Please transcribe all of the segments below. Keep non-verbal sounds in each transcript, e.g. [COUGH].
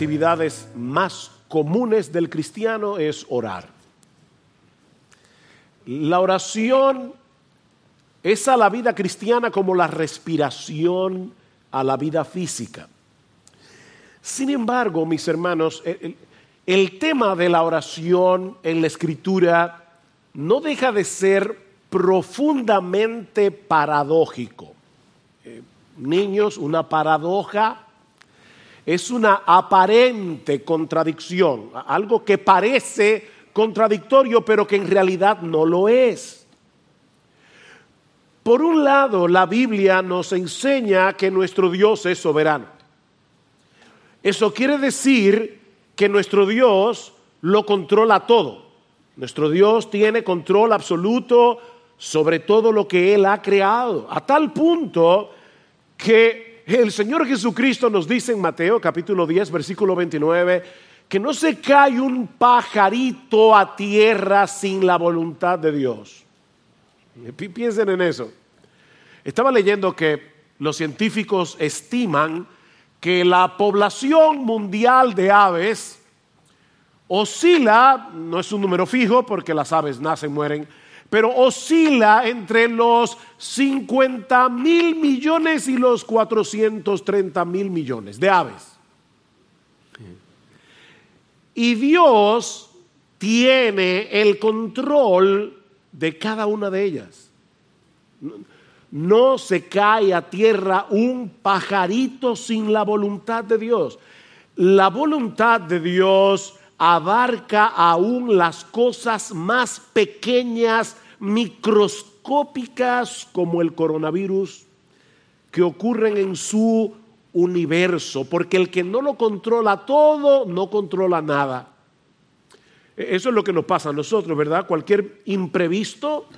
actividades más comunes del cristiano es orar. La oración es a la vida cristiana como la respiración a la vida física. Sin embargo, mis hermanos, el, tema de la oración en la escritura no deja de ser profundamente paradójico. Eh, niños, una paradoja es una aparente contradicción, algo que parece contradictorio pero que en realidad no lo es. Por un lado, la Biblia nos enseña que nuestro Dios es soberano. Eso quiere decir que nuestro Dios lo controla todo. Nuestro Dios tiene control absoluto sobre todo lo que Él ha creado, a tal punto que el Señor Jesucristo nos dice en Mateo capítulo 10, versículo 29, que no se cae un pajarito a tierra sin la voluntad de Dios. Piensen en eso. Estaba leyendo que los científicos estiman que la población mundial de aves oscila, no es un número fijo porque las aves nacen, mueren, pero oscila entre los 50 mil millones y los 430 mil millones de aves. Y Dios tiene el control de cada una de ellas. No se cae a tierra un pajarito sin la voluntad de Dios. La voluntad de Dios abarca aún las cosas más pequeñas, microscópicas como el coronavirus, que ocurren en su universo, porque el que no lo controla todo, no controla nada. E-, eso es lo que nos pasa a nosotros, ¿verdad? Cualquier imprevisto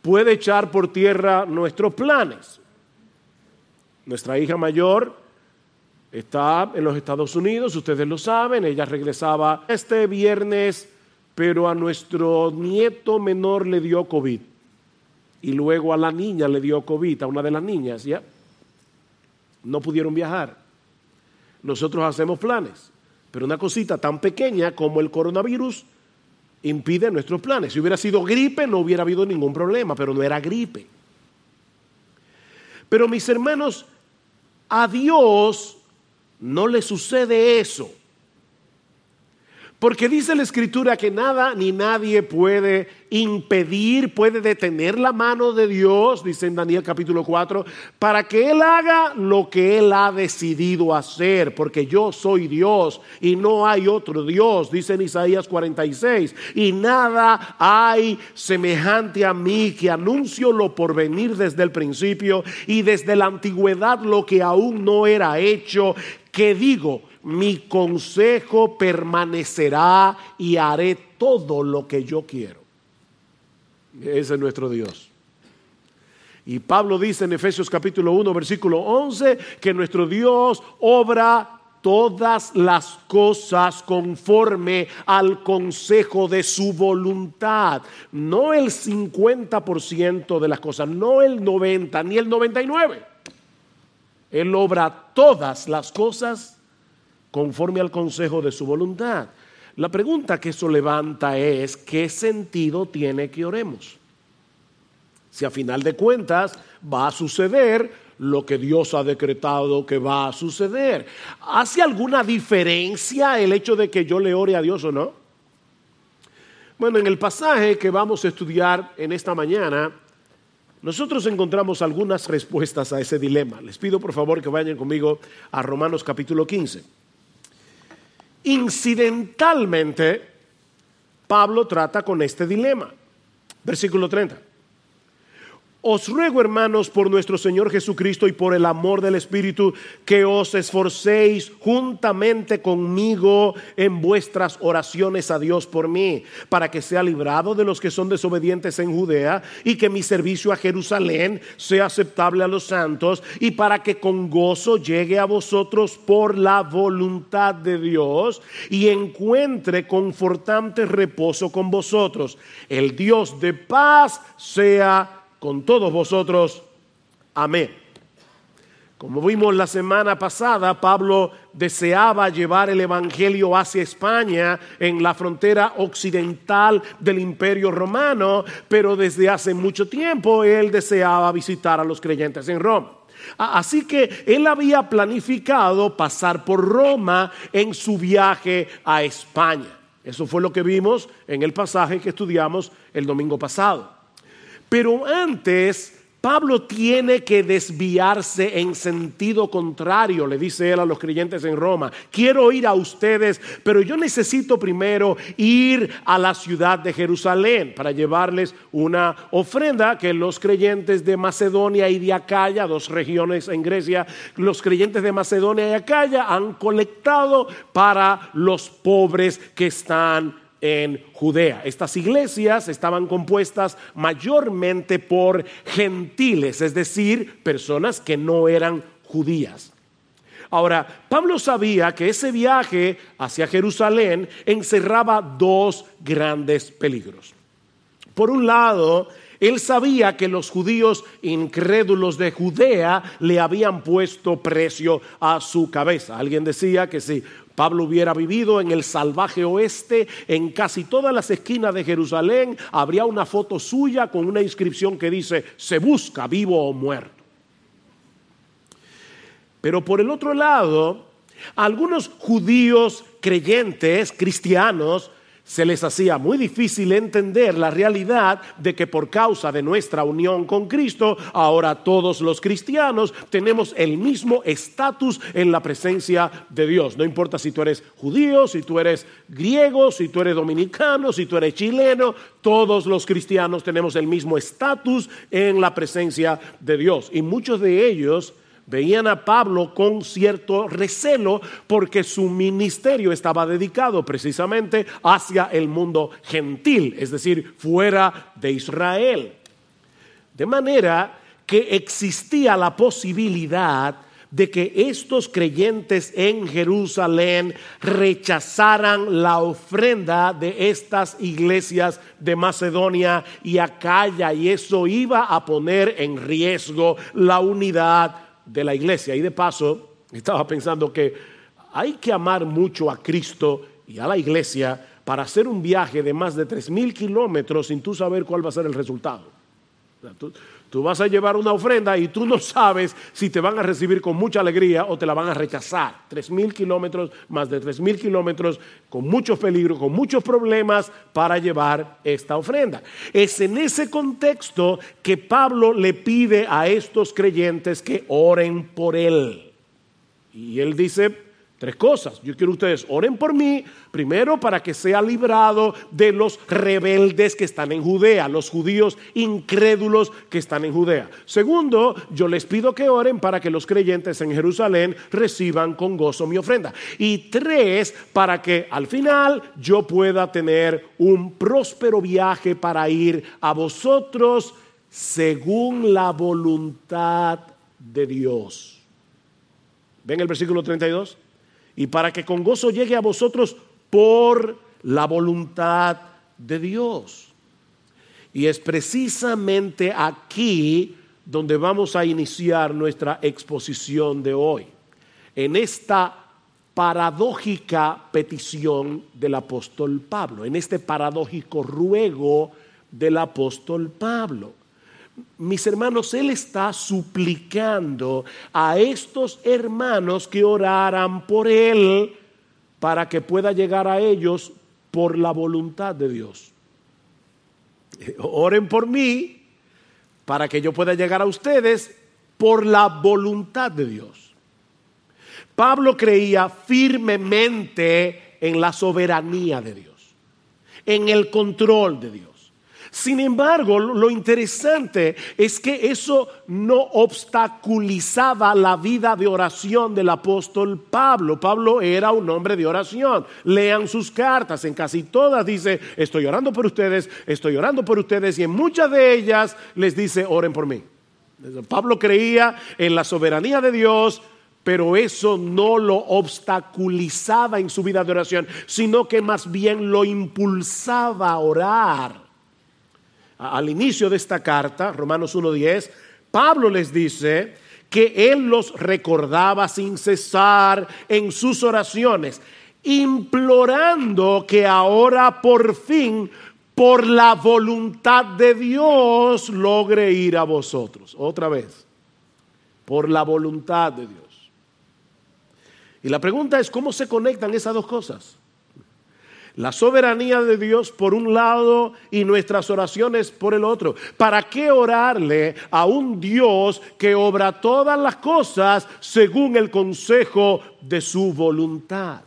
puede echar por tierra nuestros planes. Nuestra hija mayor está en los Estados Unidos, ustedes lo saben, ella regresaba este viernes, pero a nuestro nieto menor le dio COVID. Y luego a la niña le dio COVID, a una de las niñas, ¿ya? No pudieron viajar. Nosotros hacemos planes, pero una cosita tan pequeña como el coronavirus impide nuestros planes. Si hubiera sido gripe no hubiera habido ningún problema, pero no era gripe. Pero mis hermanos, a Dios no le sucede eso. Porque dice la escritura que nada ni nadie puede impedir, puede detener la mano de Dios, dice en Daniel capítulo 4, para que Él haga lo que Él ha decidido hacer, porque yo soy Dios y no hay otro Dios, dice en Isaías 46, y nada hay semejante a mí que anuncio lo por venir desde el principio y desde la antigüedad lo que aún no era hecho, que digo, mi consejo permanecerá y haré todo lo que yo quiero. Ese es nuestro Dios. Y Pablo dice en Efesios capítulo 1, versículo 11, que nuestro Dios obra todas las cosas conforme al consejo de su voluntad. No el 50% de las cosas, no el 90, ni el 99. Él obra todas las cosas conforme al consejo de su voluntad. La pregunta que eso levanta es, ¿qué sentido tiene que oremos? Si a final de cuentas va a suceder lo que Dios ha decretado que va a suceder. ¿Hace alguna diferencia el hecho de que yo le ore a Dios o no? Bueno, en el pasaje que vamos a estudiar en esta mañana, nosotros encontramos algunas respuestas a ese dilema. Les pido por favor que vayan conmigo a Romanos capítulo 15. Incidentalmente, Pablo trata con este dilema. Versículo 30. Os ruego, hermanos, por nuestro Señor Jesucristo y por el amor del Espíritu, que os esforcéis juntamente conmigo en vuestras oraciones a Dios por mí, para que sea librado de los que son desobedientes en Judea y que mi servicio a Jerusalén sea aceptable a los santos y para que con gozo llegue a vosotros por la voluntad de Dios y encuentre confortante reposo con vosotros. El Dios de paz sea con todos vosotros. Amén. Como vimos la semana pasada, Pablo deseaba llevar el Evangelio hacia España en la frontera occidental del Imperio Romano, pero desde hace mucho tiempo él deseaba visitar a los creyentes en Roma. Así que él había planificado pasar por Roma en su viaje a España. Eso fue lo que vimos en el pasaje que estudiamos el domingo pasado. Pero antes Pablo tiene que desviarse en sentido contrario, le dice él a los creyentes en Roma. Quiero ir a ustedes, pero yo necesito primero ir a la ciudad de Jerusalén para llevarles una ofrenda que los creyentes de Macedonia y de Acaya, dos regiones en Grecia, los creyentes de Macedonia y Acaya han colectado para los pobres que están en Judea. Estas iglesias estaban compuestas mayormente por gentiles, es decir, personas que no eran judías. Ahora, Pablo sabía que ese viaje hacia Jerusalén encerraba dos grandes peligros. Por un lado, él sabía que los judíos incrédulos de Judea le habían puesto precio a su cabeza. Alguien decía que si Pablo hubiera vivido en el salvaje oeste, en casi todas las esquinas de Jerusalén habría una foto suya con una inscripción que dice, se busca vivo o muerto. Pero por el otro lado, algunos judíos creyentes, cristianos, se les hacía muy difícil entender la realidad de que por causa de nuestra unión con Cristo, ahora todos los cristianos tenemos el mismo estatus en la presencia de Dios. No importa si tú eres judío, si tú eres griego, si tú eres dominicano, si tú eres chileno, todos los cristianos tenemos el mismo estatus en la presencia de Dios. Y muchos de ellos veían a Pablo con cierto recelo porque su ministerio estaba dedicado precisamente hacia el mundo gentil, es decir, fuera de Israel. De manera que existía la posibilidad de que estos creyentes en Jerusalén rechazaran la ofrenda de estas iglesias de Macedonia y Acaya y eso iba a poner en riesgo la unidad de la iglesia. Y de paso, estaba pensando que hay que amar mucho a Cristo y a la iglesia para hacer un viaje de más de tres mil kilómetros sin tú saber cuál va a ser el resultado. Vas a llevar una ofrenda y tú no sabes si te van a recibir con mucha alegría o te la van a rechazar. Tres mil kilómetros, más de tres mil kilómetros, con muchos peligros, con muchos problemas para llevar esta ofrenda. Es en ese contexto que Pablo le pide a estos creyentes que oren por él. Y él dice, Tres cosas. Yo quiero que ustedes oren por mí, primero para que sea librado de los rebeldes que están en Judea, los judíos incrédulos que están en Judea. Segundo, yo les pido que oren para que los creyentes en Jerusalén reciban con gozo mi ofrenda. Y tres, para que al final yo pueda tener un próspero viaje para ir a vosotros según la voluntad de Dios. ¿Ven el versículo 32? Y para que con gozo llegue a vosotros por la voluntad de Dios. Y es precisamente aquí donde vamos a iniciar nuestra exposición de hoy, en esta paradójica petición del apóstol Pablo, en este paradójico ruego del apóstol Pablo mis hermanos, Él está suplicando a estos hermanos que oraran por Él para que pueda llegar a ellos por la voluntad de Dios. Oren por mí para que yo pueda llegar a ustedes por la voluntad de Dios. Pablo creía firmemente en la soberanía de Dios, en el control de Dios. Sin embargo, lo interesante es que eso no obstaculizaba la vida de oración del apóstol Pablo. Pablo era un hombre de oración. Lean sus cartas, en casi todas dice, estoy orando por ustedes, estoy orando por ustedes, y en muchas de ellas les dice, oren por mí. Pablo creía en la soberanía de Dios, pero eso no lo obstaculizaba en su vida de oración, sino que más bien lo impulsaba a orar al inicio de esta carta, Romanos 1.10, Pablo les dice que Él los recordaba sin cesar en sus oraciones, implorando que ahora por fin, por la voluntad de Dios, logre ir a vosotros. Otra vez, por la voluntad de Dios. Y la pregunta es, ¿cómo se conectan esas dos cosas? La soberanía de Dios por un lado y nuestras oraciones por el otro. ¿Para qué orarle a un Dios que obra todas las cosas según el consejo de su voluntad?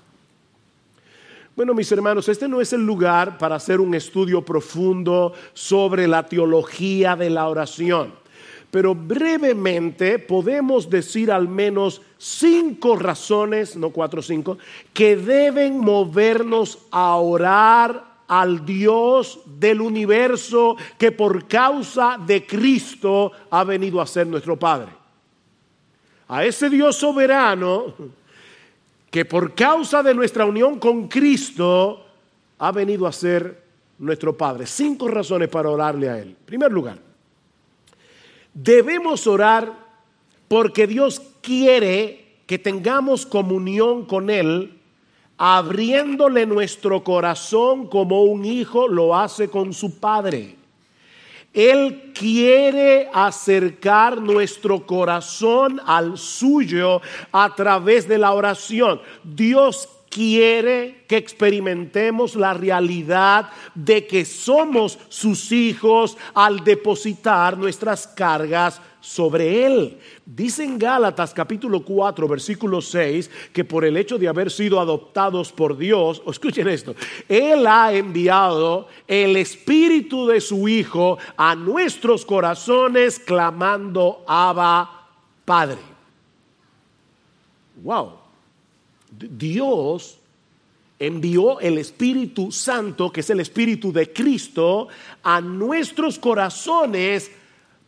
Bueno, mis hermanos, este no es el lugar para hacer un estudio profundo sobre la teología de la oración pero brevemente podemos decir al menos cinco razones, no cuatro o cinco, que deben movernos a orar al Dios del universo que por causa de Cristo ha venido a ser nuestro Padre. A ese Dios soberano que por causa de nuestra unión con Cristo ha venido a ser nuestro Padre. Cinco razones para orarle a Él. En primer lugar, Debemos orar porque Dios quiere que tengamos comunión con Él, abriéndole nuestro corazón como un hijo lo hace con su padre. Él quiere acercar nuestro corazón al suyo a través de la oración. Dios quiere que experimentemos la realidad de que somos sus hijos al depositar nuestras cargas sobre Él. Dice en Gálatas capítulo 4 versículo 6 que por el hecho de haber sido adoptados por Dios, escuchen esto, Él ha enviado el espíritu de su Hijo a nuestros corazones clamando Abba Padre. Wow. Dios envió el Espíritu Santo, que es el Espíritu de Cristo, a nuestros corazones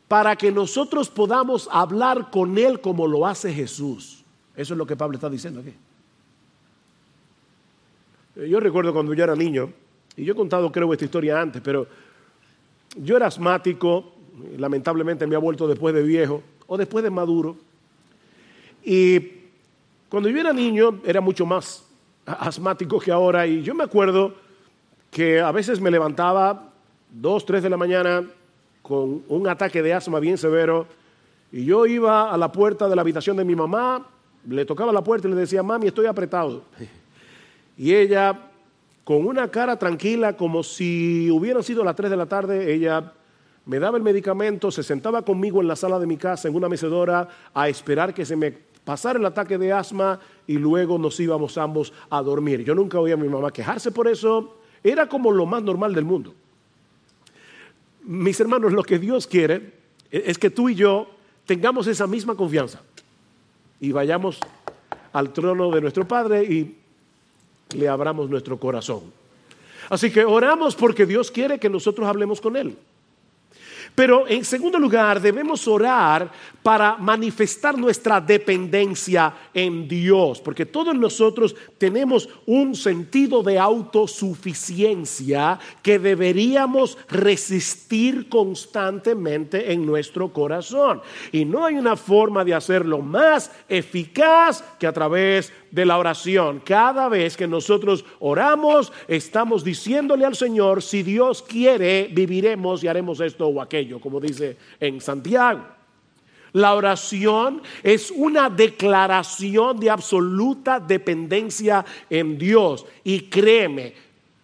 para que nosotros podamos hablar con Él como lo hace Jesús. Eso es lo que Pablo está diciendo aquí. Yo recuerdo cuando yo era niño, y yo he contado creo esta historia antes, pero yo era asmático, lamentablemente me ha vuelto después de viejo o después de maduro, y cuando yo era niño era mucho más asmático que ahora y yo me acuerdo que a veces me levantaba dos, tres de la mañana con un ataque de asma bien severo y yo iba a la puerta de la habitación de mi mamá, le tocaba la puerta y le decía, mami, estoy apretado. Y ella, con una cara tranquila, como si hubieran sido las tres de la tarde, ella me daba el medicamento, se sentaba conmigo en la sala de mi casa, en una mecedora, a esperar que se me pasar el ataque de asma y luego nos íbamos ambos a dormir. Yo nunca oí a mi mamá quejarse por eso, era como lo más normal del mundo. Mis hermanos, lo que Dios quiere es que tú y yo tengamos esa misma confianza y vayamos al trono de nuestro Padre y le abramos nuestro corazón. Así que oramos porque Dios quiere que nosotros hablemos con Él. Pero en segundo lugar, debemos orar para manifestar nuestra dependencia en Dios, porque todos nosotros tenemos un sentido de autosuficiencia que deberíamos resistir constantemente en nuestro corazón. Y no hay una forma de hacerlo más eficaz que a través de la oración. Cada vez que nosotros oramos, estamos diciéndole al Señor, si Dios quiere, viviremos y haremos esto o aquello, como dice en Santiago. La oración es una declaración de absoluta dependencia en Dios. Y créeme,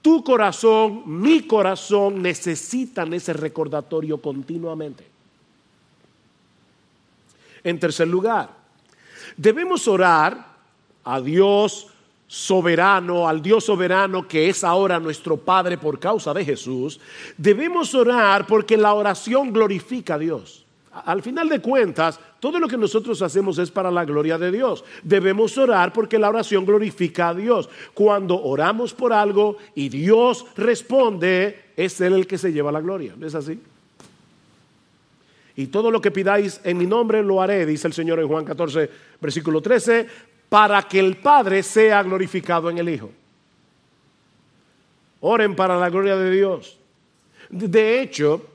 tu corazón, mi corazón necesitan ese recordatorio continuamente. En tercer lugar, debemos orar a Dios soberano, al Dios soberano que es ahora nuestro Padre por causa de Jesús, debemos orar porque la oración glorifica a Dios. Al final de cuentas, todo lo que nosotros hacemos es para la gloria de Dios. Debemos orar porque la oración glorifica a Dios. Cuando oramos por algo y Dios responde, es Él el que se lleva la gloria. ¿No es así? Y todo lo que pidáis en mi nombre lo haré, dice el Señor en Juan 14, versículo 13, para que el Padre sea glorificado en el Hijo. Oren para la gloria de Dios. De hecho,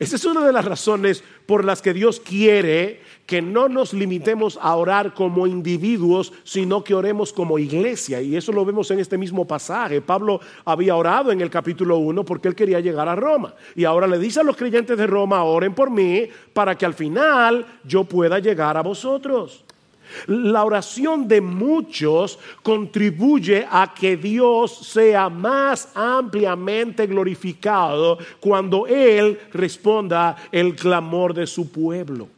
Esa es una de las razones por las que Dios quiere que no nos limitemos a orar como individuos, sino que oremos como iglesia. Y eso lo vemos en este mismo pasaje. Pablo había orado en el capítulo 1 porque él quería llegar a Roma. Y ahora le dice a los creyentes de Roma, oren por mí para que al final yo pueda llegar a vosotros. La oración de muchos contribuye a que Dios sea más ampliamente glorificado cuando Él responda el clamor de su pueblo.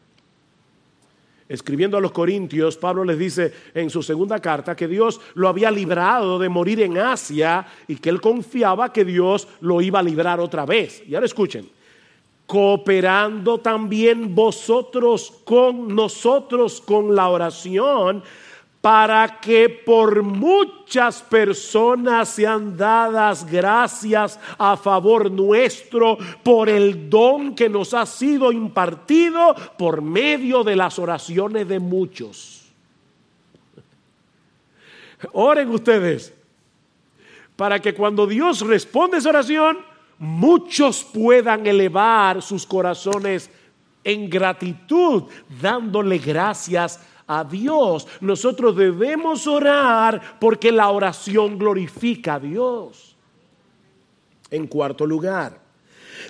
Escribiendo a los Corintios, Pablo les dice en su segunda carta que Dios lo había librado de morir en Asia y que él confiaba que Dios lo iba a librar otra vez. Y ahora escuchen, cooperando también vosotros con nosotros con la oración, para que por muchas personas sean dadas gracias a favor nuestro por el don que nos ha sido impartido por medio de las oraciones de muchos. Oren ustedes para que cuando Dios responde esa oración, muchos puedan elevar sus corazones en gratitud, dándole gracias a Dios. Nosotros debemos orar porque la oración glorifica a Dios. En cuarto lugar,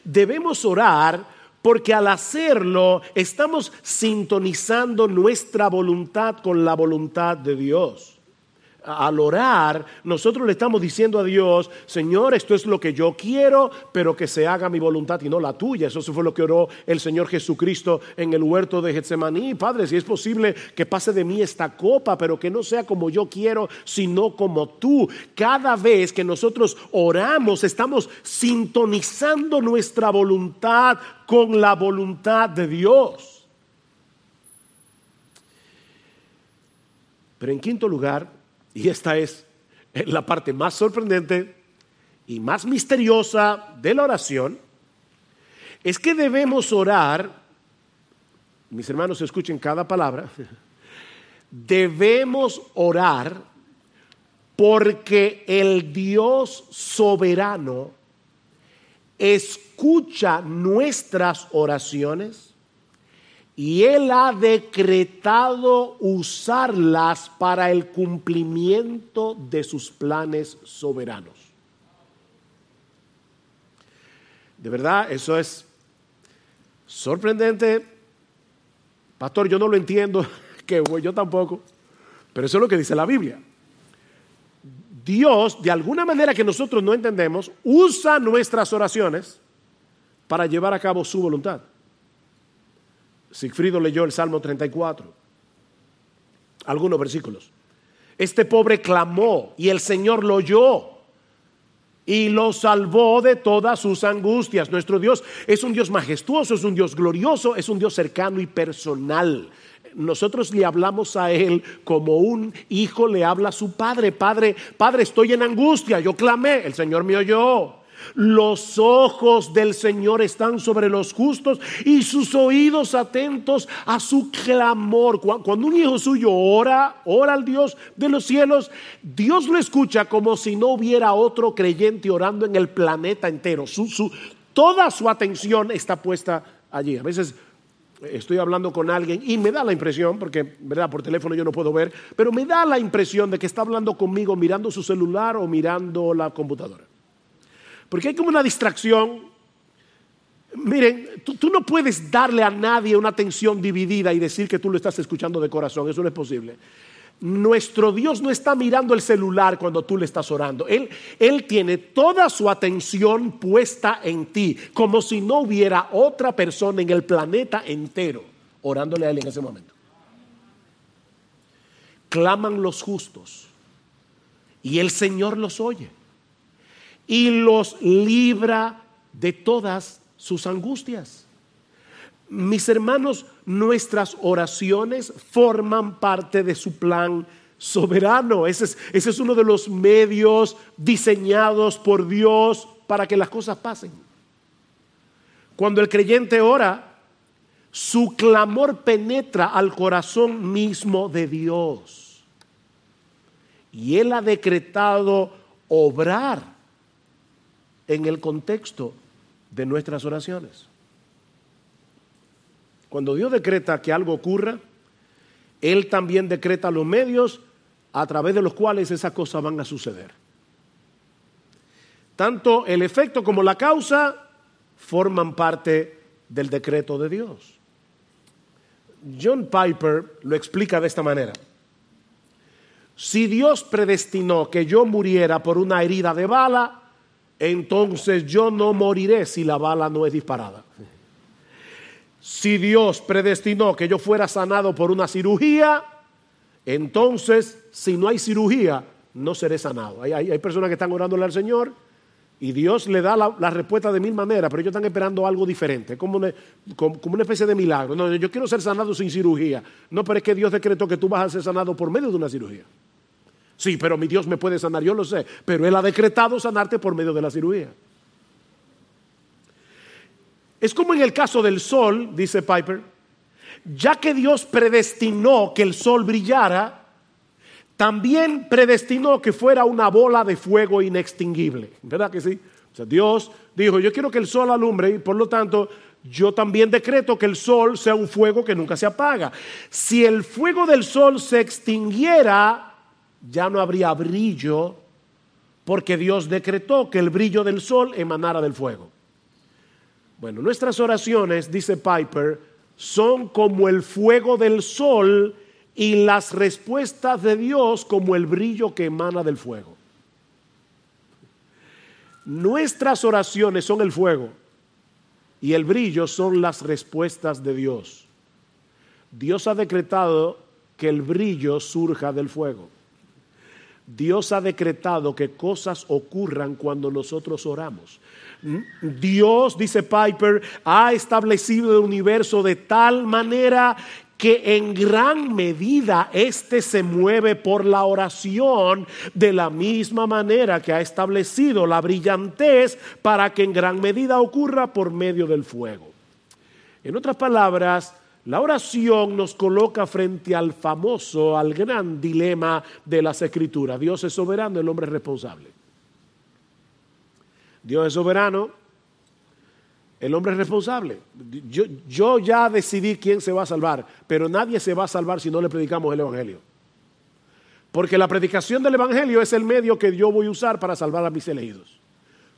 debemos orar porque al hacerlo estamos sintonizando nuestra voluntad con la voluntad de Dios al orar, nosotros le estamos diciendo a Dios, Señor, esto es lo que yo quiero, pero que se haga mi voluntad y no la tuya. Eso fue lo que oró el Señor Jesucristo en el huerto de Getsemaní. Padre, si es posible que pase de mí esta copa, pero que no sea como yo quiero, sino como tú. Cada vez que nosotros oramos, estamos sintonizando nuestra voluntad con la voluntad de Dios. Pero en quinto lugar, y esta es la parte más sorprendente y más misteriosa de la oración, es que debemos orar, mis hermanos escuchen cada palabra, [LAUGHS] debemos orar porque el Dios soberano escucha nuestras oraciones y Él ha decretado usarlas para el cumplimiento de sus planes soberanos. De verdad, eso es sorprendente. Pastor, yo no lo entiendo, [LAUGHS] que yo tampoco, pero eso es lo que dice la Biblia. Dios, de alguna manera que nosotros no entendemos, usa nuestras oraciones para llevar a cabo su voluntad. Sigfrido leyó el Salmo 34, algunos versículos. Este pobre clamó y el Señor lo oyó y lo salvó de todas sus angustias. Nuestro Dios es un Dios majestuoso, es un Dios glorioso, es un Dios cercano y personal. Nosotros le hablamos a Él como un hijo le habla a su padre. Padre, Padre, estoy en angustia. Yo clamé, el Señor me oyó. Los ojos del Señor están sobre los justos y sus oídos atentos a su clamor. Cuando un hijo suyo ora, ora al Dios de los cielos, Dios lo escucha como si no hubiera otro creyente orando en el planeta entero. toda su atención está puesta allí. A veces estoy hablando con alguien y me da la impresión, porque verdad por teléfono yo no puedo ver, pero me da la impresión de que está hablando conmigo mirando su celular o mirando la computadora. Porque hay como una distracción. Miren, tú, no puedes darle a nadie una atención dividida y decir que tú lo estás escuchando de corazón. Eso no es posible. Nuestro Dios no está mirando el celular cuando tú le estás orando. Él, él tiene toda su atención puesta en ti, como si no hubiera otra persona en el planeta entero orándole a Él en ese momento. Claman los justos y el Señor los oye y los libra de todas sus angustias. Mis hermanos, nuestras oraciones forman parte de su plan soberano. Ese es, es uno de los medios diseñados por Dios para que las cosas pasen. Cuando el creyente ora, su clamor penetra al corazón mismo de Dios. Y Él ha decretado obrar en el contexto de nuestras oraciones. Cuando Dios decreta que algo ocurra, Él también decreta los medios a través de los cuales esas cosas van a suceder. Tanto el efecto como la causa forman parte del decreto de Dios. John Piper lo explica de esta manera. Si Dios predestinó que yo muriera por una herida de bala, entonces yo no moriré si la bala no es disparada. Si Dios predestinó que yo fuera sanado por una cirugía, entonces si no hay cirugía, no seré sanado. Hay, personas que están orándole al Señor y Dios le da la, respuesta de mil maneras, pero ellos están esperando algo diferente, como una, como, una especie de milagro. No, yo quiero ser sanado sin cirugía. No, pero es que Dios decretó que tú vas a ser sanado por medio de una cirugía. Sí, pero mi Dios me puede sanar, yo lo sé, pero Él ha decretado sanarte por medio de la cirugía. Es como en el caso del sol, dice Piper, ya que Dios predestinó que el sol brillara, también predestinó que fuera una bola de fuego inextinguible. ¿Verdad que sí? O sea, Dios dijo, yo quiero que el sol alumbre y por lo tanto yo también decreto que el sol sea un fuego que nunca se apaga. Si el fuego del sol se extinguiera, ya no habría brillo porque Dios decretó que el brillo del sol emanara del fuego. Bueno, nuestras oraciones, dice Piper, son como el fuego del sol y las respuestas de Dios como el brillo que emana del fuego. Nuestras oraciones son el fuego y el brillo son las respuestas de Dios. Dios ha decretado que el brillo surja del fuego. Dios ha decretado que cosas ocurran cuando nosotros oramos. Dios, dice Piper, ha establecido el universo de tal manera que en gran medida éste se mueve por la oración de la misma manera que ha establecido la brillantez para que en gran medida ocurra por medio del fuego. En otras palabras, la oración nos coloca frente al famoso, al gran dilema de las escrituras. Dios es soberano, el hombre es responsable. Dios es soberano, el hombre es responsable. Yo, yo, ya decidí quién se va a salvar, pero nadie se va a salvar si no le predicamos el Evangelio. Porque la predicación del Evangelio es el medio que yo voy a usar para salvar a mis elegidos.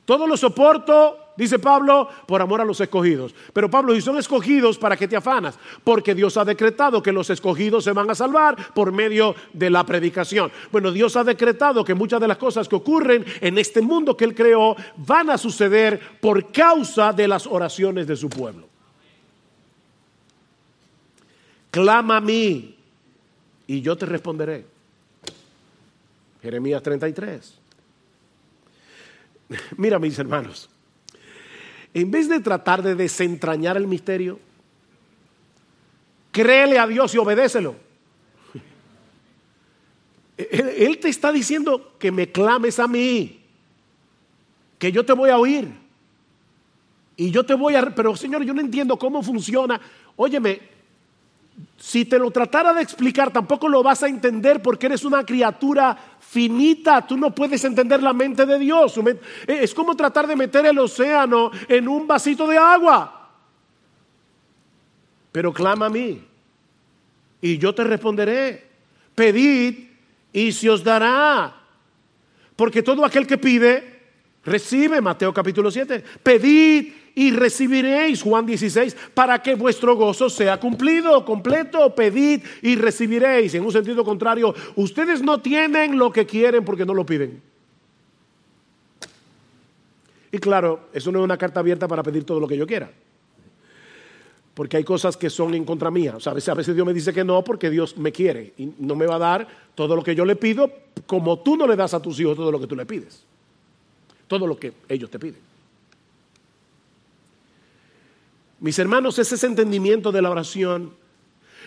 Todo lo soporto, dice Pablo, por amor a los escogidos. Pero Pablo, si son escogidos, ¿para qué te afanas? Porque Dios ha decretado que los escogidos se van a salvar por medio de la predicación. Bueno, Dios ha decretado que muchas de las cosas que ocurren en este mundo que Él creó van a suceder por causa de las oraciones de su pueblo. Clama a mí y yo te responderé. Jeremías 33. [LAUGHS] Mira, mis hermanos, en vez de tratar de desentrañar el misterio, créele a Dios y obedécelo. [LAUGHS] Él te está diciendo que me clames a mí, que yo te voy a oír. Y yo te voy a... Pero Señor, yo no entiendo cómo funciona. Óyeme, si te lo tratara de explicar, tampoco lo vas a entender porque eres una criatura finita. Tú no puedes entender la mente de Dios. Es como tratar de meter el océano en un vasito de agua. Pero clama a mí y yo te responderé. Pedid y se os dará. Porque todo aquel que pide, recibe. Mateo capítulo 7. Pedid y recibiréis, Juan 16, para que vuestro gozo sea cumplido, completo, pedid y recibiréis. En un sentido contrario, ustedes no tienen lo que quieren porque no lo piden. Y claro, eso no es una carta abierta para pedir todo lo que yo quiera. Porque hay cosas que son en contra mía. O sea, a veces, a veces Dios me dice que no porque Dios me quiere y no me va a dar todo lo que yo le pido como tú no le das a tus hijos todo lo que tú le pides. Todo lo que ellos te piden. Mis hermanos, es ese entendimiento de la oración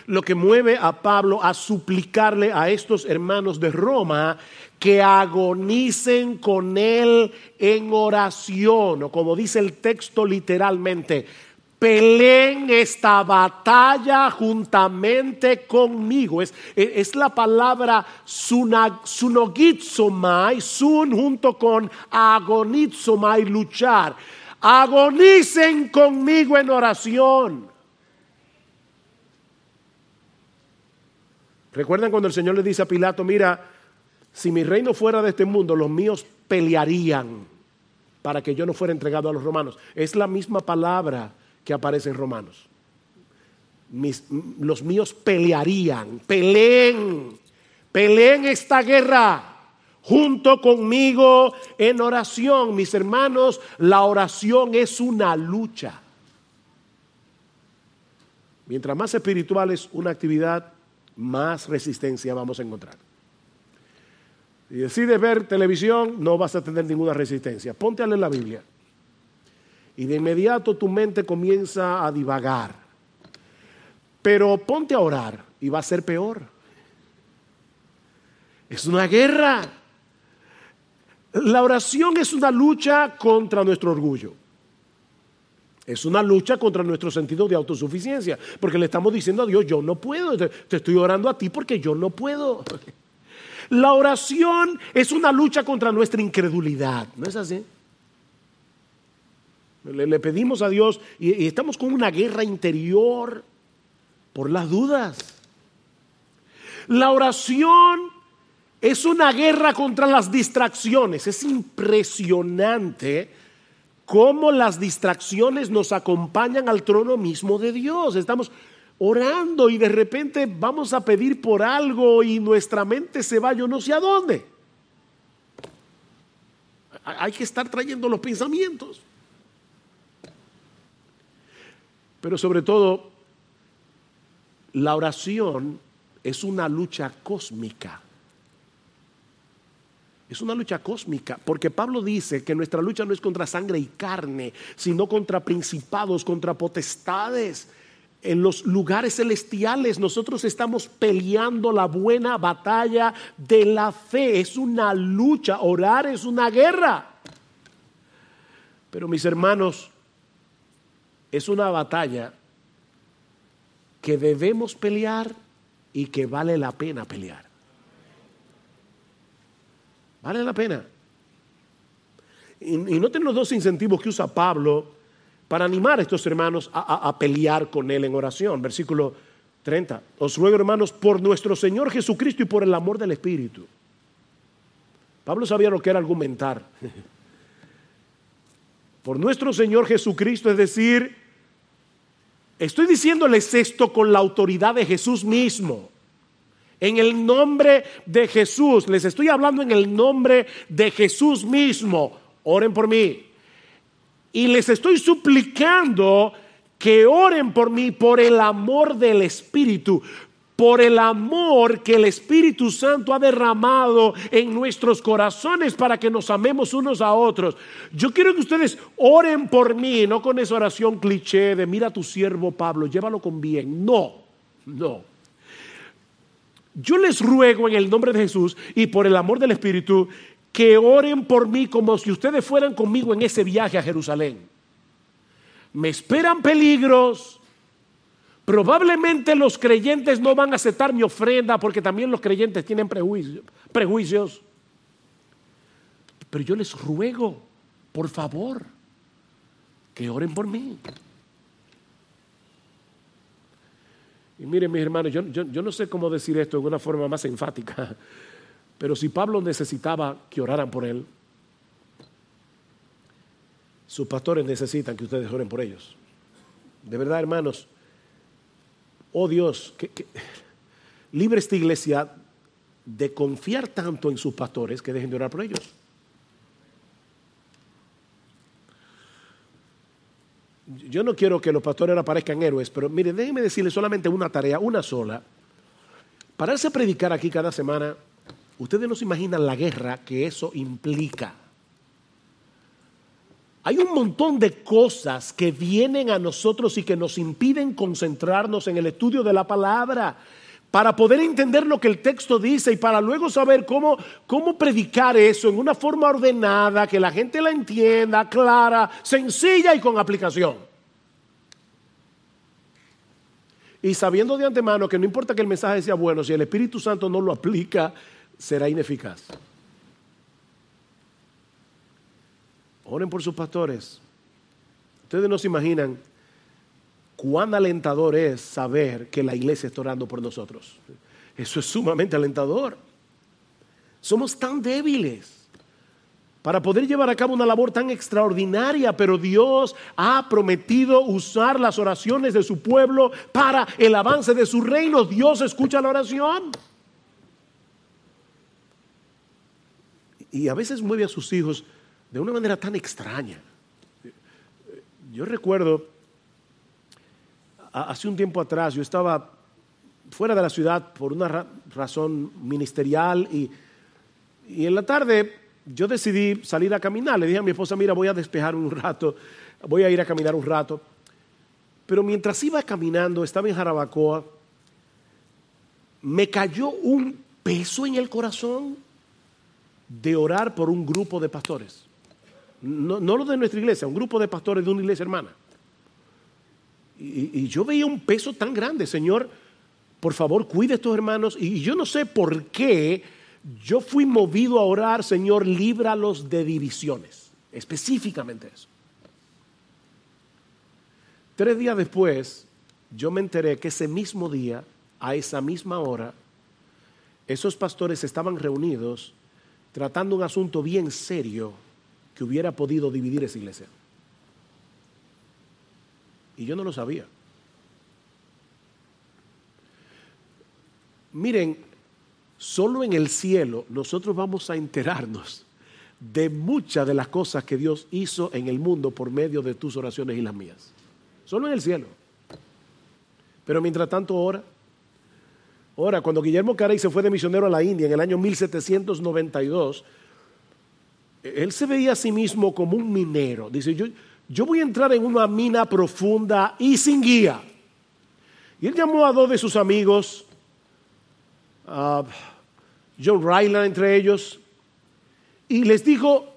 lo que mueve a Pablo a suplicarle a estos hermanos de Roma que agonicen con él en oración, o como dice el texto literalmente, peleen esta batalla juntamente conmigo. Es, es la palabra sunogitsomai, sun junto con agonizomai, luchar agonicen conmigo en oración. ¿Recuerdan cuando el Señor le dice a Pilato, mira, si mi reino fuera de este mundo, los míos pelearían para que yo no fuera entregado a los romanos? Es la misma palabra que aparece en Romanos. Mis, los míos pelearían, peleen, peleen esta guerra junto conmigo en oración. Mis hermanos, la oración es una lucha. Mientras más espiritual es una actividad, más resistencia vamos a encontrar. Si decides ver televisión, no vas a tener ninguna resistencia. Ponte a leer la Biblia. Y de inmediato tu mente comienza a divagar. Pero ponte a orar y va a ser peor. Es una guerra. La oración es una lucha contra nuestro orgullo. Es una lucha contra nuestro sentido de autosuficiencia, porque le estamos diciendo a Dios, yo no puedo, te estoy orando a ti porque yo no puedo. [LAUGHS] La oración es una lucha contra nuestra incredulidad, ¿no es así? Le, pedimos a Dios y, y estamos con una guerra interior por las dudas. La oración es una guerra contra las distracciones. Es impresionante cómo las distracciones nos acompañan al trono mismo de Dios. Estamos orando y de repente vamos a pedir por algo y nuestra mente se va yo no sé a dónde. Hay que estar trayendo los pensamientos. Pero sobre todo, la oración es una lucha cósmica. Es una lucha cósmica, porque Pablo dice que nuestra lucha no es contra sangre y carne, sino contra principados, contra potestades. En los lugares celestiales nosotros estamos peleando la buena batalla de la fe. Es una lucha, orar es una guerra. Pero mis hermanos, es una batalla que debemos pelear y que vale la pena pelear. Vale la pena. Y, y noten los dos incentivos que usa Pablo para animar a estos hermanos a, pelear con él en oración. Versículo 30. Os ruego, hermanos, por nuestro Señor Jesucristo y por el amor del Espíritu. Pablo sabía lo que era argumentar. [LAUGHS] Por nuestro Señor Jesucristo, es decir, estoy diciéndoles esto con la autoridad de Jesús mismo. En el nombre de Jesús, les estoy hablando en el nombre de Jesús mismo. Oren por mí. Y les estoy suplicando que oren por mí por el amor del Espíritu, por el amor que el Espíritu Santo ha derramado en nuestros corazones para que nos amemos unos a otros. Yo quiero que ustedes oren por mí, no con esa oración cliché de mira a tu siervo Pablo, llévalo con bien. No, no. Yo les ruego en el nombre de Jesús y por el amor del Espíritu que oren por mí como si ustedes fueran conmigo en ese viaje a Jerusalén. Me esperan peligros. Probablemente los creyentes no van a aceptar mi ofrenda porque también los creyentes tienen prejuicios. Pero yo les ruego, por favor, que oren por mí. Y miren mis hermanos, yo, yo, no sé cómo decir esto de una forma más enfática, [LAUGHS] pero si Pablo necesitaba que oraran por él, sus pastores necesitan que ustedes oren por ellos. De verdad, hermanos, oh Dios, que, [LAUGHS] libre esta iglesia de confiar tanto en sus pastores que dejen de orar por ellos. Yo no quiero que los pastores aparezcan héroes, pero mire, déjenme decirles solamente una tarea, una sola. Pararse a predicar aquí cada semana, ustedes no se imaginan la guerra que eso implica. Hay un montón de cosas que vienen a nosotros y que nos impiden concentrarnos en el estudio de la palabra para poder entender lo que el texto dice y para luego saber cómo, cómo predicar eso en una forma ordenada, que la gente la entienda, clara, sencilla y con aplicación. Y sabiendo de antemano que no importa que el mensaje sea bueno, si el Espíritu Santo no lo aplica, será ineficaz. Oren por sus pastores. Ustedes no se imaginan cuán alentador es saber que la iglesia está orando por nosotros. Eso es sumamente alentador. Somos tan débiles para poder llevar a cabo una labor tan extraordinaria, pero Dios ha prometido usar las oraciones de su pueblo para el avance de su reino. Dios escucha la oración. Y a veces mueve a sus hijos de una manera tan extraña. Yo recuerdo, hace un tiempo atrás, yo estaba fuera de la ciudad por una razón ministerial y, y en la tarde yo decidí salir a caminar. Le dije a mi esposa, mira, voy a despejar un rato, voy a ir a caminar un rato. Pero mientras iba caminando, estaba en Jarabacoa, me cayó un peso en el corazón de orar por un grupo de pastores. No, lo de nuestra iglesia, un grupo de pastores de una iglesia hermana. Y, yo veía un peso tan grande, Señor, por favor, cuide a estos hermanos. Y yo no sé por qué yo fui movido a orar, Señor, líbralos de divisiones. Específicamente eso. Tres días después, yo me enteré que ese mismo día, a esa misma hora, esos pastores estaban reunidos tratando un asunto bien serio que hubiera podido dividir esa iglesia. Y yo no lo sabía. Miren, solo en el cielo nosotros vamos a enterarnos de muchas de las cosas que Dios hizo en el mundo por medio de tus oraciones y las mías. Solo en el cielo. Pero mientras tanto, ora. Ahora, cuando Guillermo Caray se fue de misionero a la India en el año 1792, él se veía a sí mismo como un minero. Dice, yo, yo voy a entrar en una mina profunda y sin guía. Y él llamó a dos de sus amigos, John Ryland entre ellos, y les dijo,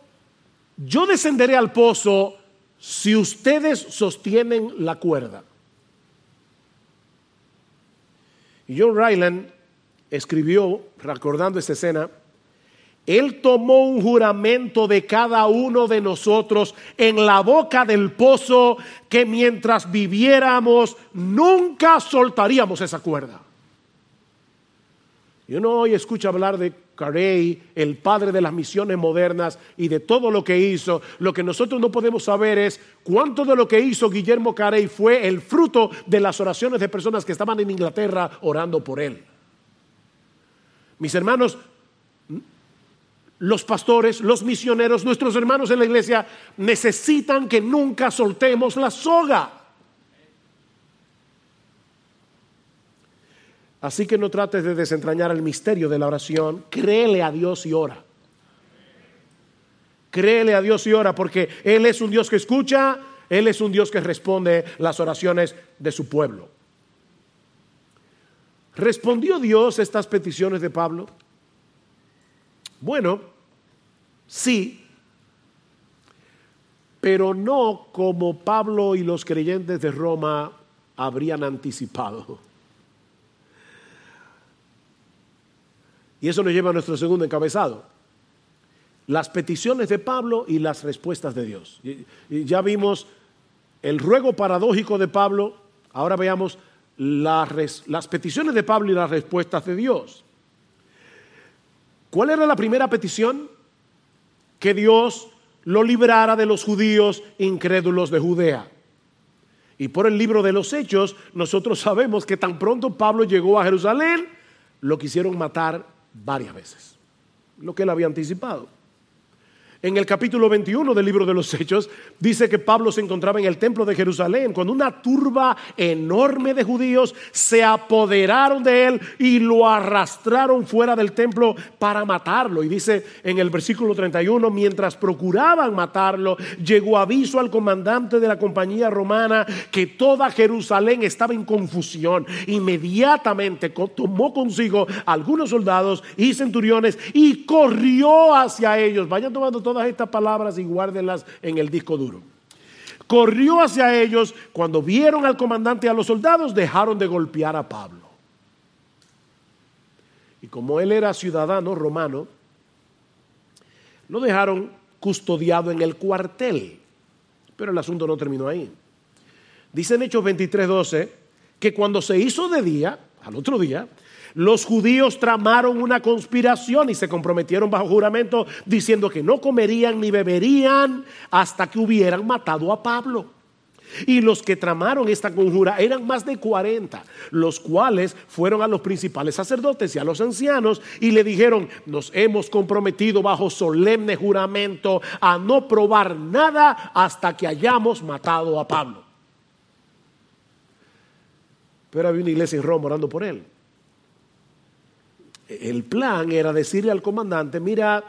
yo descenderé al pozo si ustedes sostienen la cuerda. Y John Ryland escribió, recordando esta escena, él tomó un juramento de cada uno de nosotros en la boca del pozo que mientras viviéramos nunca soltaríamos esa cuerda. Y uno hoy escucha hablar de Carey, el padre de las misiones modernas y de todo lo que hizo. Lo que nosotros no podemos saber es cuánto de lo que hizo Guillermo Carey fue el fruto de las oraciones de personas que estaban en Inglaterra orando por él. Mis hermanos, los pastores, los misioneros, nuestros hermanos en la iglesia necesitan que nunca soltemos la soga. Así que no trates de desentrañar el misterio de la oración. Créele a Dios y ora. Créele a Dios y ora porque Él es un Dios que escucha, Él es un Dios que responde las oraciones de su pueblo. ¿Respondió Dios estas peticiones de Pablo? Bueno, sí, pero no como Pablo y los creyentes de Roma habrían anticipado. Y eso nos lleva a nuestro segundo encabezado. Las peticiones de Pablo y las respuestas de Dios. Ya vimos el ruego paradójico de Pablo, ahora veamos las peticiones de Pablo y las respuestas de Dios. ¿Cuál era la primera petición? Que Dios lo librara de los judíos incrédulos de Judea. Y por el libro de los Hechos, nosotros sabemos que tan pronto Pablo llegó a Jerusalén, lo quisieron matar varias veces, lo que él había anticipado. En el capítulo 21 del libro de los Hechos dice que Pablo se encontraba en el templo de Jerusalén cuando una turba enorme de judíos se apoderaron de él y lo arrastraron fuera del templo para matarlo. Y dice en el versículo 31, mientras procuraban matarlo, llegó aviso al comandante de la compañía romana que toda Jerusalén estaba en confusión. Inmediatamente tomó consigo algunos soldados y centuriones y corrió hacia ellos. Vayan tomando todo todas estas palabras y guárdenlas en el disco duro. Corrió hacia ellos, cuando vieron al comandante y a los soldados, dejaron de golpear a Pablo. Y como él era ciudadano romano, lo dejaron custodiado en el cuartel. Pero el asunto no terminó ahí. Dice en Hechos 23:12 que cuando se hizo de día, al otro día, los judíos tramaron una conspiración y se comprometieron bajo juramento diciendo que no comerían ni beberían hasta que hubieran matado a Pablo. Y los que tramaron esta conjura eran más de 40, los cuales fueron a los principales sacerdotes y a los ancianos y le dijeron, nos hemos comprometido bajo solemne juramento a no probar nada hasta que hayamos matado a Pablo. Pero había una iglesia en Roma orando por él el plan era decirle al comandante, mira,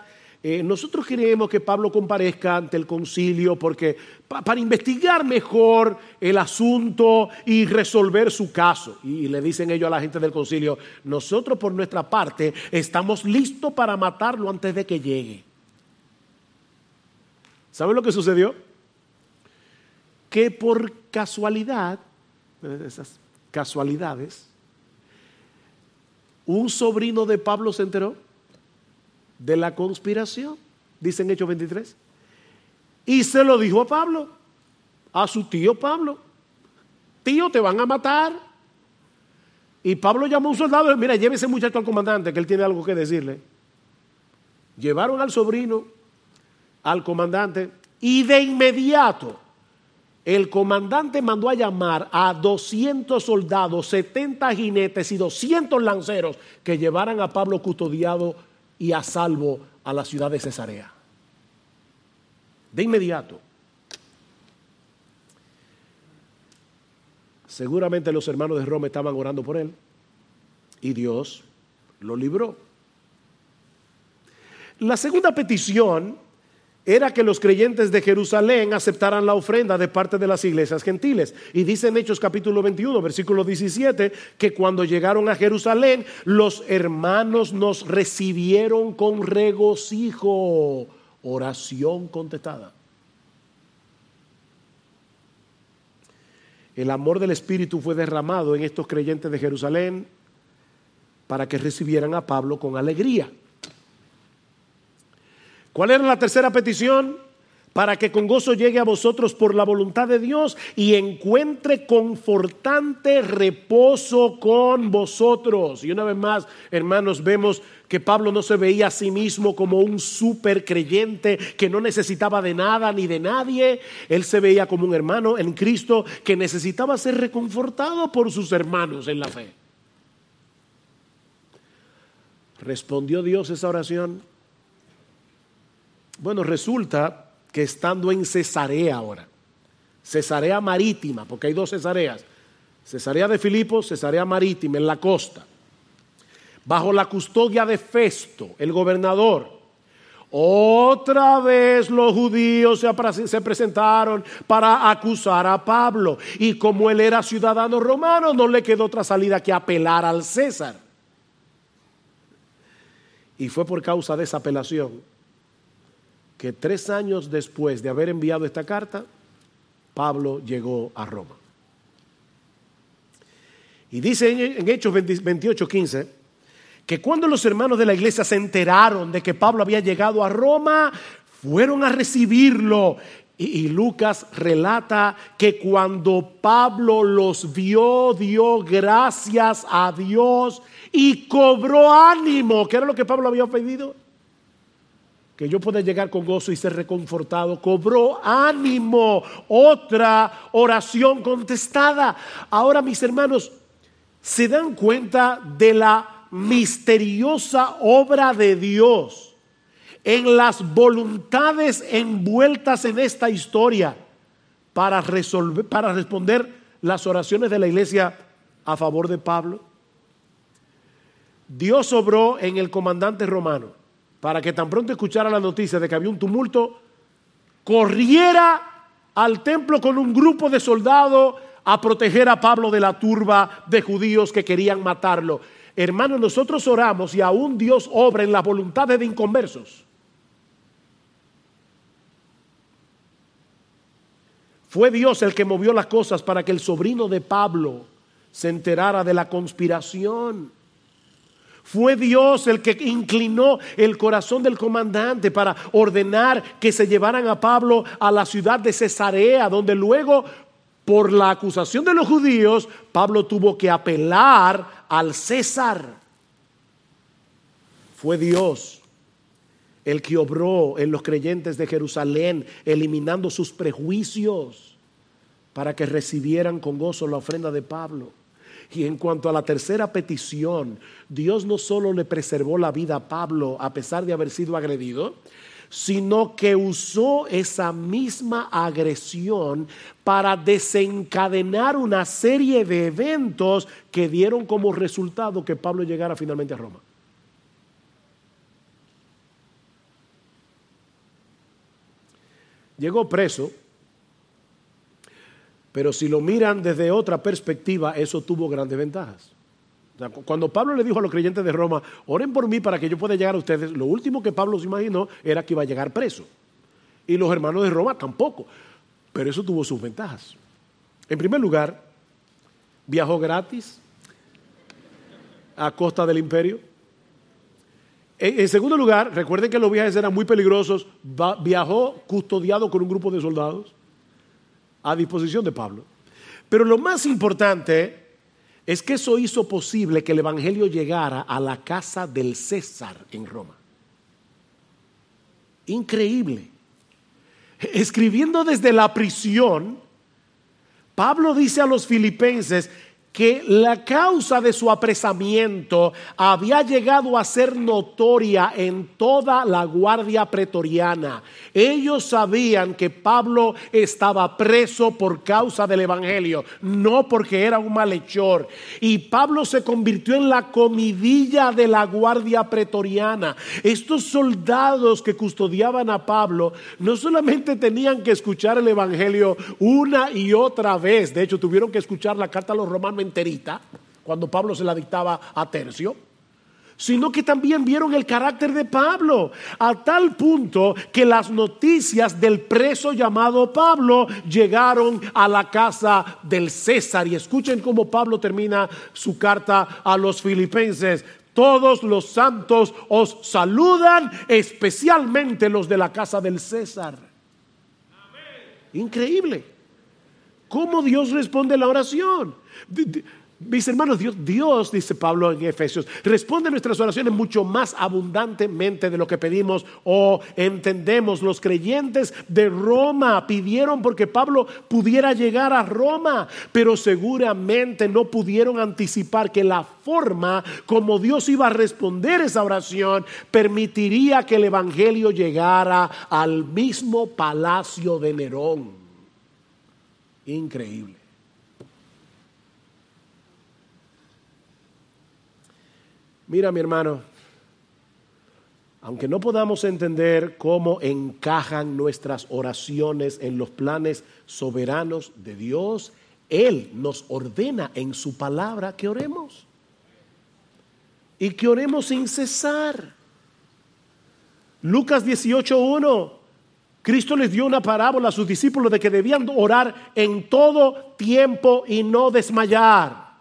eh, nosotros queremos que Pablo comparezca ante el concilio porque para investigar mejor el asunto y resolver su caso. Y, le dicen ellos a la gente del concilio, nosotros por nuestra parte estamos listos para matarlo antes de que llegue. ¿Saben lo que sucedió? Que por casualidad, esas casualidades, un sobrino de Pablo se enteró de la conspiración, dice en Hechos 23, y se lo dijo a Pablo, a su tío Pablo, tío, te van a matar. Y Pablo llamó a un soldado, y mira, llévese muchacho al comandante, que él tiene algo que decirle. Llevaron al sobrino, al comandante, y de inmediato el comandante mandó a llamar a 200 soldados, 70 jinetes y 200 lanceros que llevaran a Pablo custodiado y a salvo a la ciudad de Cesarea. De inmediato. Seguramente los hermanos de Roma estaban orando por él y Dios lo libró. La segunda petición era que los creyentes de Jerusalén aceptaran la ofrenda de parte de las iglesias gentiles. Y dice en Hechos capítulo 21, versículo 17, que cuando llegaron a Jerusalén, los hermanos nos recibieron con regocijo, oración contestada. El amor del Espíritu fue derramado en estos creyentes de Jerusalén para que recibieran a Pablo con alegría. ¿Cuál era la tercera petición? Para que con gozo llegue a vosotros por la voluntad de Dios y encuentre confortante reposo con vosotros. Y una vez más, hermanos, vemos que Pablo no se veía a sí mismo como un super creyente que no necesitaba de nada ni de nadie. Él se veía como un hermano en Cristo que necesitaba ser reconfortado por sus hermanos en la fe. ¿Respondió Dios esa oración? Bueno, resulta que estando en Cesarea ahora, Cesarea marítima, porque hay dos Cesareas, Cesarea de Filipos, Cesarea marítima, en la costa, bajo la custodia de Festo, el gobernador. Otra vez los judíos se presentaron para acusar a Pablo y como él era ciudadano romano no le quedó otra salida que apelar al César. Y fue por causa de esa apelación que tres años después de haber enviado esta carta, Pablo llegó a Roma. Y dice en Hechos 28, 15, que cuando los hermanos de la iglesia se enteraron de que Pablo había llegado a Roma, fueron a recibirlo. Y, Lucas relata que cuando Pablo los vio, dio gracias a Dios y cobró ánimo, que era lo que Pablo había pedido que yo pueda llegar con gozo y ser reconfortado, cobró ánimo, otra oración contestada. Ahora mis hermanos, ¿se dan cuenta de la misteriosa obra de Dios en las voluntades envueltas en esta historia para, resolver, para responder las oraciones de la iglesia a favor de Pablo? Dios obró en el comandante romano para que tan pronto escuchara la noticia de que había un tumulto, corriera al templo con un grupo de soldados a proteger a Pablo de la turba de judíos que querían matarlo. Hermanos, nosotros oramos y aún Dios obra en las voluntades de inconversos. Fue Dios el que movió las cosas para que el sobrino de Pablo se enterara de la conspiración. Fue Dios el que inclinó el corazón del comandante para ordenar que se llevaran a Pablo a la ciudad de Cesarea, donde luego, por la acusación de los judíos, Pablo tuvo que apelar al César. Fue Dios el que obró en los creyentes de Jerusalén, eliminando sus prejuicios para que recibieran con gozo la ofrenda de Pablo. Y en cuanto a la tercera petición, Dios no solo le preservó la vida a Pablo a pesar de haber sido agredido, sino que usó esa misma agresión para desencadenar una serie de eventos que dieron como resultado que Pablo llegara finalmente a Roma. Llegó preso, pero si lo miran desde otra perspectiva, eso tuvo grandes ventajas. cuando Pablo le dijo a los creyentes de Roma, oren por mí para que yo pueda llegar a ustedes, lo último que Pablo se imaginó era que iba a llegar preso. Y los hermanos de Roma tampoco. Pero eso tuvo sus ventajas. En primer lugar, viajó gratis a costa del imperio. En, segundo lugar, recuerden que los viajes eran muy peligrosos, viajó custodiado con un grupo de soldados a disposición de Pablo. Pero lo más importante es que eso hizo posible que el Evangelio llegara a la casa del César en Roma. Increíble. Escribiendo desde la prisión, Pablo dice a los filipenses que la causa de su apresamiento había llegado a ser notoria en toda la guardia pretoriana. Ellos sabían que Pablo estaba preso por causa del Evangelio, no porque era un malhechor. Y Pablo se convirtió en la comidilla de la guardia pretoriana. Estos soldados que custodiaban a Pablo no solamente tenían que escuchar el Evangelio una y otra vez, de hecho tuvieron que escuchar la carta a los romanos enterita, cuando Pablo se la dictaba a Tercio, sino que también vieron el carácter de Pablo, a tal punto que las noticias del preso llamado Pablo llegaron a la casa del César. Y escuchen cómo Pablo termina su carta a los filipenses. Todos los santos os saludan, especialmente los de la casa del César. Increíble. ¿Cómo Dios responde la oración? Mis hermanos, Dios, Dios, dice Pablo en Efesios, responde nuestras oraciones mucho más abundantemente de lo que pedimos o entendemos. Los creyentes de Roma pidieron porque Pablo pudiera llegar a Roma, pero seguramente no pudieron anticipar que la forma como Dios iba a responder esa oración permitiría que el Evangelio llegara al mismo palacio de Nerón. Increíble. Mira mi hermano, aunque no podamos entender cómo encajan nuestras oraciones en los planes soberanos de Dios, Él nos ordena en su palabra que oremos. Y que oremos sin cesar. Lucas 18.1. Cristo les dio una parábola a sus discípulos de que debían orar en todo tiempo y no desmayar.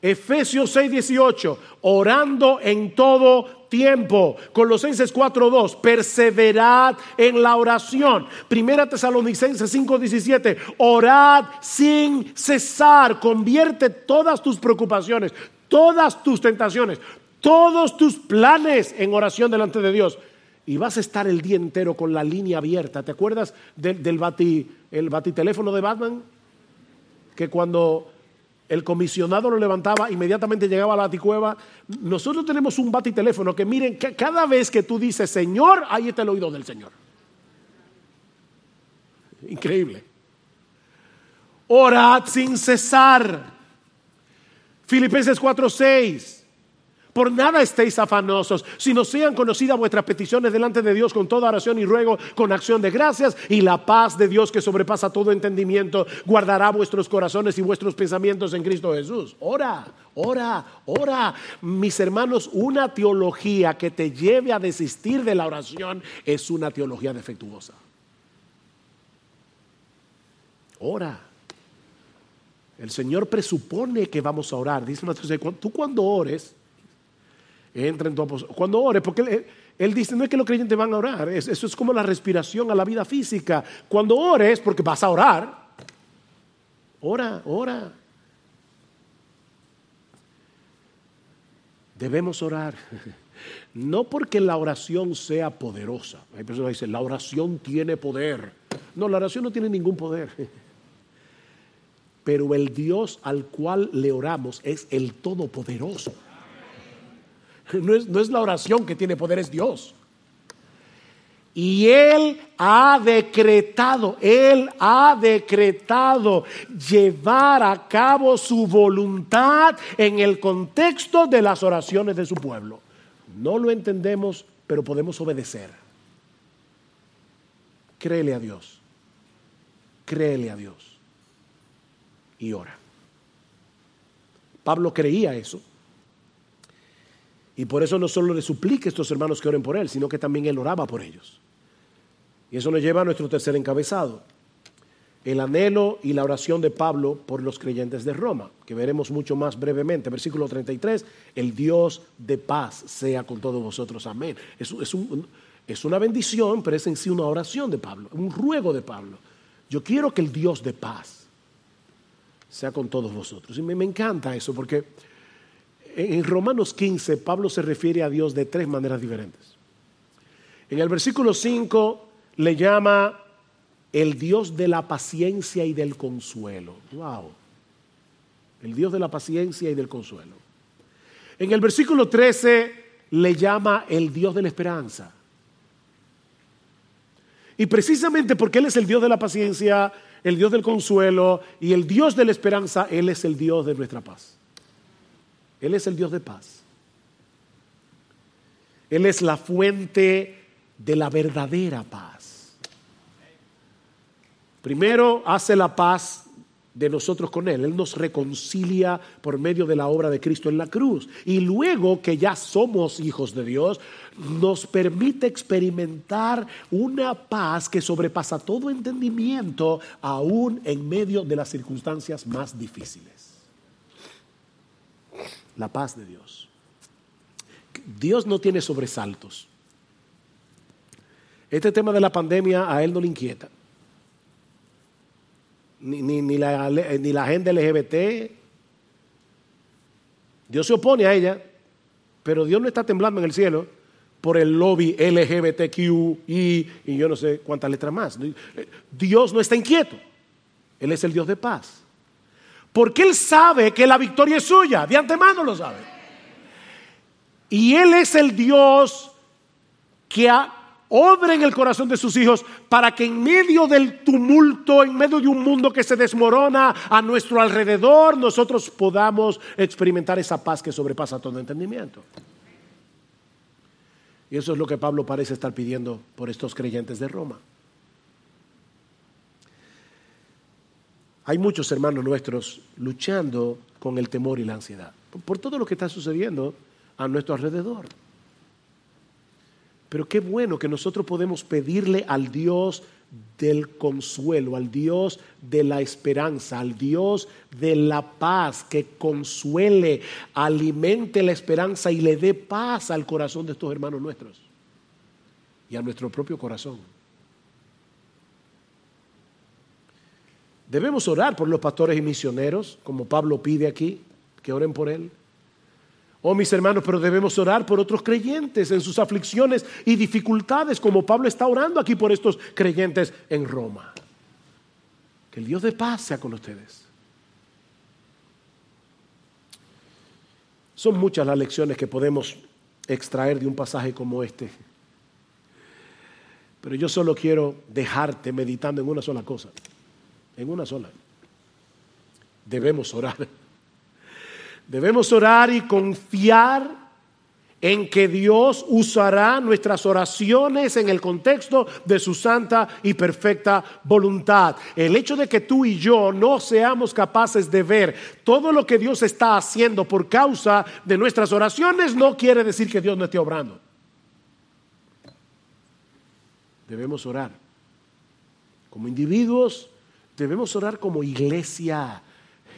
Efesios 6:18, orando en todo tiempo. Colosenses 4:2, perseverad en la oración. Primera Tesalonicenses 5:17, orad sin cesar. Convierte todas tus preocupaciones, todas tus tentaciones, todos tus planes en oración delante de Dios. Y vas a estar el día entero con la línea abierta. ¿Te acuerdas del, bati, el batiteléfono de Batman? Que cuando el comisionado lo levantaba, inmediatamente llegaba a la baticueva. Nosotros tenemos un batiteléfono que miren, cada vez que tú dices Señor, ahí está el oído del Señor. Increíble. Orad sin cesar. Filipenses 4:6. Por nada estéis afanosos, sino sean conocidas vuestras peticiones delante de Dios con toda oración y ruego, con acción de gracias, y la paz de Dios que sobrepasa todo entendimiento, guardará vuestros corazones y vuestros pensamientos en Cristo Jesús. Ora, ora, ora. Mis hermanos, una teología que te lleve a desistir de la oración es una teología defectuosa. Ora. El Señor presupone que vamos a orar. Dice tú cuando ores, entra en tu Cuando ores, porque él, dice, no es que los creyentes van a orar, eso es como la respiración a la vida física. Cuando ores, porque vas a orar, ora, ora. Debemos orar. [LAUGHS] no porque la oración sea poderosa. Hay personas que dicen, la oración tiene poder. No, la oración no tiene ningún poder. [LAUGHS] Pero el Dios al cual le oramos es el Todopoderoso. No es, no es la oración que tiene poder, es Dios. Y Él ha decretado, Él ha decretado llevar a cabo su voluntad en el contexto de las oraciones de su pueblo. No lo entendemos, pero podemos obedecer. Créele a Dios. Créele a Dios. Y ora. Pablo creía eso. Y por eso no solo le suplique a estos hermanos que oren por él, sino que también él oraba por ellos. Y eso nos lleva a nuestro tercer encabezado, el anhelo y la oración de Pablo por los creyentes de Roma, que veremos mucho más brevemente. Versículo 33, el Dios de paz sea con todos vosotros. Amén. Es, es, una bendición, pero es en sí una oración de Pablo, un ruego de Pablo. Yo quiero que el Dios de paz sea con todos vosotros. Y me encanta eso, porque en Romanos 15 Pablo se refiere a Dios de tres maneras diferentes. En el versículo 5 le llama el Dios de la paciencia y del consuelo. Wow. El Dios de la paciencia y del consuelo. En el versículo 13 le llama el Dios de la esperanza. Y precisamente porque Él es el Dios de la paciencia, el Dios del consuelo y el Dios de la esperanza, Él es el Dios de nuestra paz. Él es el Dios de paz. Él es la fuente de la verdadera paz. Primero hace la paz de nosotros con Él. Él nos reconcilia por medio de la obra de Cristo en la cruz. Y luego que ya somos hijos de Dios, nos permite experimentar una paz que sobrepasa todo entendimiento, aún en medio de las circunstancias más difíciles. La paz de Dios. Dios no tiene sobresaltos. Este tema de la pandemia a Él no le inquieta ni, la, ni la agenda LGBT. Dios se opone a ella, pero Dios no está temblando en el cielo por el lobby LGBTQ y, y yo no sé cuántas letras más. Dios no está inquieto. Él es el Dios de paz. Porque Él sabe que la victoria es suya, de antemano lo sabe. Y Él es el Dios que obra en el corazón de sus hijos para que en medio del tumulto, en medio de un mundo que se desmorona a nuestro alrededor, nosotros podamos experimentar esa paz que sobrepasa todo entendimiento. Y eso es lo que Pablo parece estar pidiendo por estos creyentes de Roma. Hay muchos hermanos nuestros luchando con el temor y la ansiedad por todo lo que está sucediendo a nuestro alrededor. Pero qué bueno que nosotros podemos pedirle al Dios del consuelo, al Dios de la esperanza, al Dios de la paz, que consuele, alimente la esperanza y le dé paz al corazón de estos hermanos nuestros y a nuestro propio corazón. Debemos orar por los pastores y misioneros, como Pablo pide aquí, que oren por él. Oh mis hermanos, pero debemos orar por otros creyentes en sus aflicciones y dificultades, como Pablo está orando aquí por estos creyentes en Roma. Que el Dios de paz sea con ustedes. Son muchas las lecciones que podemos extraer de un pasaje como este. Pero yo solo quiero dejarte meditando en una sola cosa, en una sola. Debemos orar. Debemos orar y confiar en que Dios usará nuestras oraciones en el contexto de su santa y perfecta voluntad. El hecho de que tú y yo no seamos capaces de ver todo lo que Dios está haciendo por causa de nuestras oraciones no quiere decir que Dios no esté obrando. Debemos orar como individuos, debemos orar como iglesia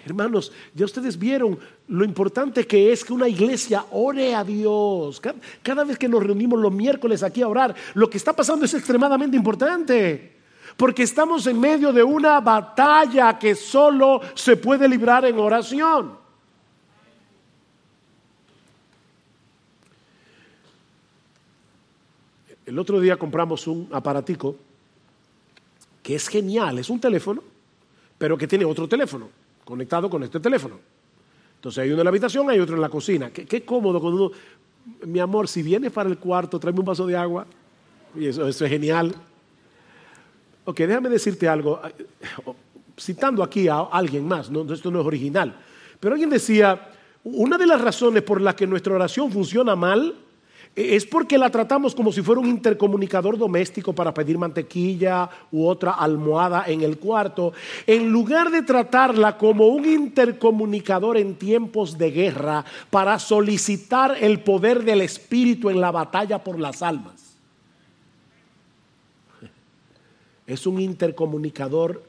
Hermanos, ya ustedes vieron lo importante que es que una iglesia ore a Dios. Cada, vez que nos reunimos los miércoles aquí a orar, lo que está pasando es extremadamente importante. Porque estamos en medio de una batalla que solo se puede librar en oración. el otro día compramos un aparatico que es genial, es un teléfono, pero que tiene otro teléfono conectado con este teléfono. Entonces hay uno en la habitación, hay otro en la cocina. Qué, cómodo cuando uno, mi amor, si vienes para el cuarto, tráeme un vaso de agua. Y eso, eso es genial. Ok, déjame decirte algo, citando aquí a alguien más, ¿no? esto no es original, pero alguien decía, una de las razones por las que nuestra oración funciona mal es porque la tratamos como si fuera un intercomunicador doméstico para pedir mantequilla u otra almohada en el cuarto, en lugar de tratarla como un intercomunicador en tiempos de guerra para solicitar el poder del Espíritu en la batalla por las almas. Es un intercomunicador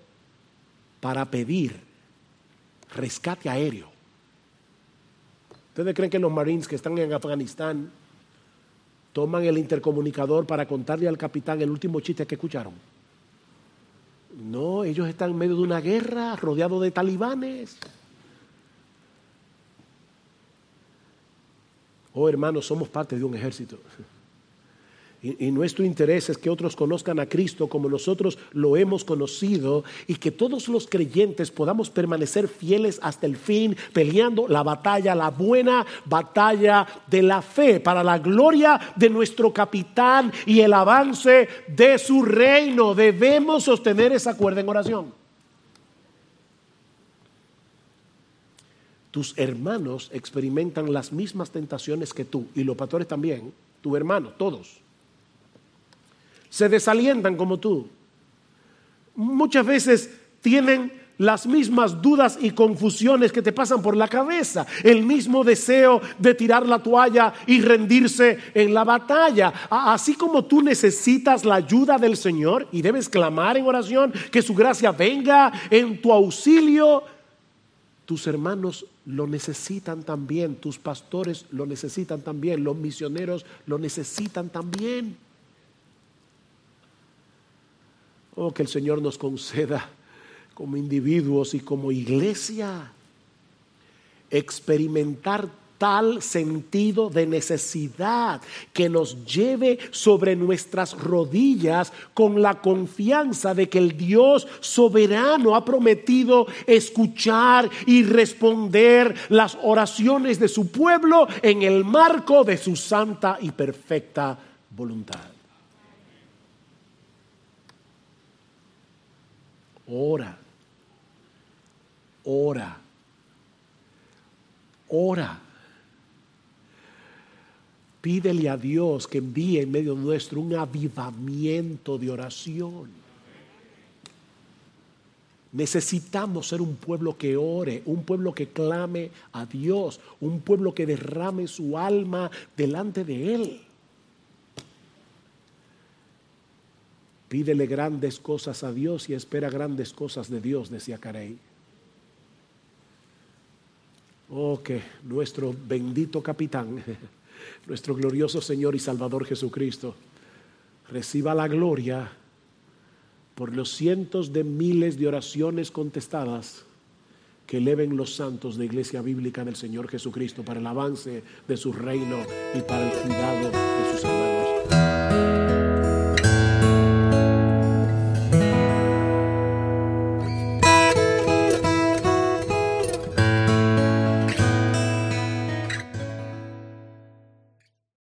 para pedir rescate aéreo. ¿Ustedes creen que los Marines que están en Afganistán toman el intercomunicador para contarle al capitán el último chiste que escucharon. No, ellos están en medio de una guerra, rodeados de talibanes. Oh hermanos, somos parte de un ejército. Y, nuestro interés es que otros conozcan a Cristo como nosotros lo hemos conocido y que todos los creyentes podamos permanecer fieles hasta el fin, peleando la batalla, la buena batalla de la fe, para la gloria de nuestro capitán y el avance de su reino. Debemos sostener esa cuerda en oración. Tus hermanos experimentan las mismas tentaciones que tú y los pastores también, tu hermano, todos se desalientan como tú. Muchas veces tienen las mismas dudas y confusiones que te pasan por la cabeza, el mismo deseo de tirar la toalla y rendirse en la batalla. Así como tú necesitas la ayuda del Señor y debes clamar en oración que su gracia venga en tu auxilio, tus hermanos lo necesitan también, tus pastores lo necesitan también, los misioneros lo necesitan también. Oh, que el Señor nos conceda como individuos y como iglesia experimentar tal sentido de necesidad que nos lleve sobre nuestras rodillas con la confianza de que el Dios soberano ha prometido escuchar y responder las oraciones de su pueblo en el marco de su santa y perfecta voluntad. Ora. Ora. Ora. Pídele a Dios que envíe en medio nuestro un avivamiento de oración. Necesitamos ser un pueblo que ore, un pueblo que clame a Dios, un pueblo que derrame su alma delante de Él. Pídele grandes cosas a Dios y espera grandes cosas de Dios, decía Carey. Oh, que nuestro bendito capitán, [LAUGHS] nuestro glorioso Señor y Salvador Jesucristo, reciba la gloria por los cientos de miles de oraciones contestadas que eleven los santos de Iglesia Bíblica del Señor Jesucristo para el avance de su reino y para el cuidado de sus hermanos.